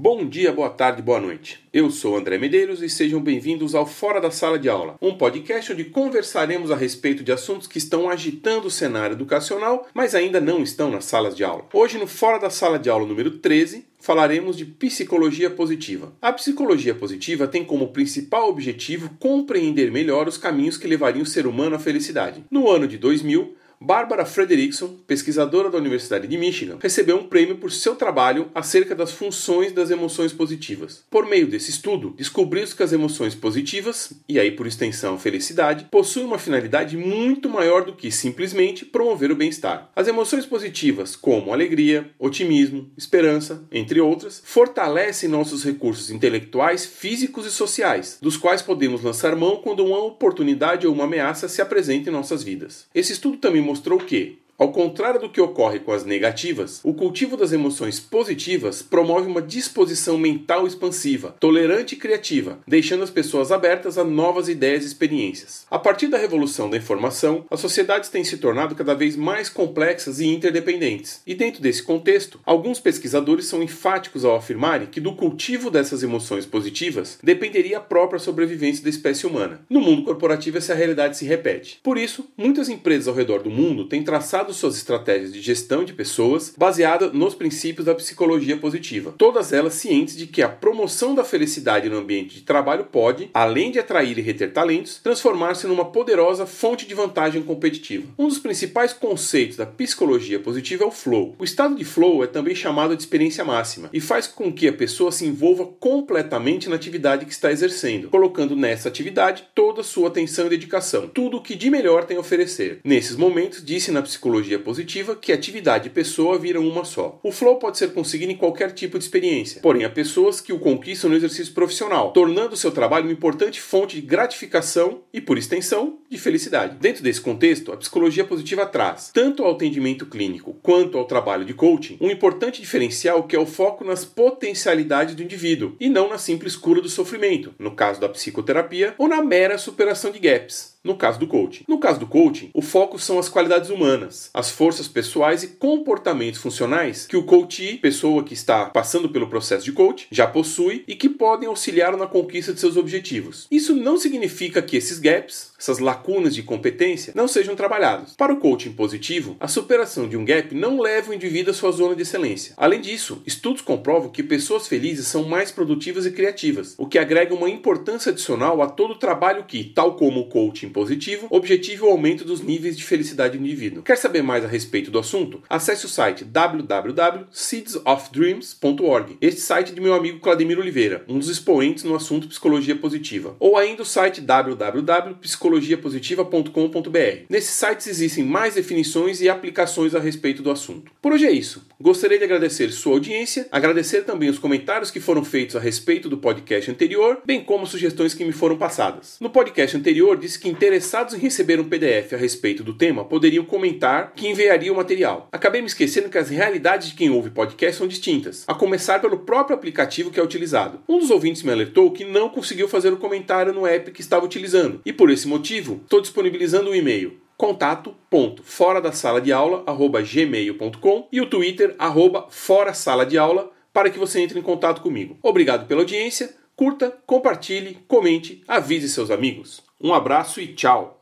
Bom dia, boa tarde, boa noite. Eu sou André Medeiros e sejam bem-vindos ao Fora da Sala de Aula, um podcast onde conversaremos a respeito de assuntos que estão agitando o cenário educacional, mas ainda não estão nas salas de aula. Hoje, no Fora da Sala de Aula número 13, falaremos de psicologia positiva. A psicologia positiva tem como principal objetivo compreender melhor os caminhos que levariam o ser humano à felicidade. No ano de 2000, Barbara Frederickson, pesquisadora da Universidade de Michigan, recebeu um prêmio por seu trabalho acerca das funções das emoções positivas. Por meio desse estudo, descobriu-se que as emoções positivas, e aí por extensão felicidade, possuem uma finalidade muito maior do que simplesmente promover o bem-estar. As emoções positivas, como alegria, otimismo, esperança, entre outras, fortalecem nossos recursos intelectuais, físicos e sociais, dos quais podemos lançar mão quando uma oportunidade ou uma ameaça se apresenta em nossas vidas. Esse estudo também mostrou que ao contrário do que ocorre com as negativas, o cultivo das emoções positivas promove uma disposição mental expansiva, tolerante e criativa, deixando as pessoas abertas a novas ideias e experiências. A partir da revolução da informação, as sociedades têm se tornado cada vez mais complexas e interdependentes. E dentro desse contexto, alguns pesquisadores são enfáticos ao afirmarem que do cultivo dessas emoções positivas dependeria a própria sobrevivência da espécie humana. No mundo corporativo, essa realidade se repete. Por isso, muitas empresas ao redor do mundo têm traçado suas estratégias de gestão de pessoas baseada nos princípios da psicologia positiva. Todas elas cientes de que a promoção da felicidade no ambiente de trabalho pode, além de atrair e reter talentos, transformar-se numa poderosa fonte de vantagem competitiva. Um dos principais conceitos da psicologia positiva é o flow. O estado de flow é também chamado de experiência máxima e faz com que a pessoa se envolva completamente na atividade que está exercendo, colocando nessa atividade toda a sua atenção e dedicação, tudo o que de melhor tem a oferecer. Nesses momentos, disse na psicologia psicologia positiva que atividade e pessoa viram uma só. O flow pode ser conseguido em qualquer tipo de experiência, porém há pessoas que o conquistam no exercício profissional, tornando seu trabalho uma importante fonte de gratificação e, por extensão, de felicidade. Dentro desse contexto, a psicologia positiva traz, tanto ao atendimento clínico quanto ao trabalho de coaching, um importante diferencial que é o foco nas potencialidades do indivíduo e não na simples cura do sofrimento, no caso da psicoterapia, ou na mera superação de gaps no caso do coaching. No caso do coaching, o foco são as qualidades humanas, as forças pessoais e comportamentos funcionais que o coachee, pessoa que está passando pelo processo de coaching, já possui e que podem auxiliar na conquista de seus objetivos. Isso não significa que esses gaps, essas lacunas de competência, não sejam trabalhados. Para o coaching positivo, a superação de um gap não leva o indivíduo à sua zona de excelência. Além disso, estudos comprovam que pessoas felizes são mais produtivas e criativas, o que agrega uma importância adicional a todo o trabalho que, tal como o coaching positivo, objetiva o aumento dos níveis de felicidade do indivíduo. Quer saber mais a respeito do assunto? Acesse o site www.seedsofdreams.org. Este site é de meu amigo Clademir Oliveira, um dos expoentes no assunto psicologia positiva. Ou ainda o site www.psicologiapositiva.com.br. Nesses sites existem mais definições e aplicações a respeito do assunto. Por hoje é isso. Gostaria de agradecer sua audiência, agradecer também os comentários que foram feitos a respeito do podcast anterior, bem como sugestões que me foram passadas. No podcast anterior disse que interessados em receber um PDF a respeito do tema poderiam comentar que enviaria o material. Acabei me esquecendo que as realidades de quem ouve podcast são distintas, a começar pelo próprio aplicativo que é utilizado. Um dos ouvintes me alertou que não conseguiu fazer o comentário no app que estava utilizando, e por esse motivo estou disponibilizando o um e-mail contato.fora da sala de aula gmail.com e o Twitter arroba fora sala de aula para que você entre em contato comigo. Obrigado pela audiência, curta, compartilhe, comente, avise seus amigos. Um abraço e tchau!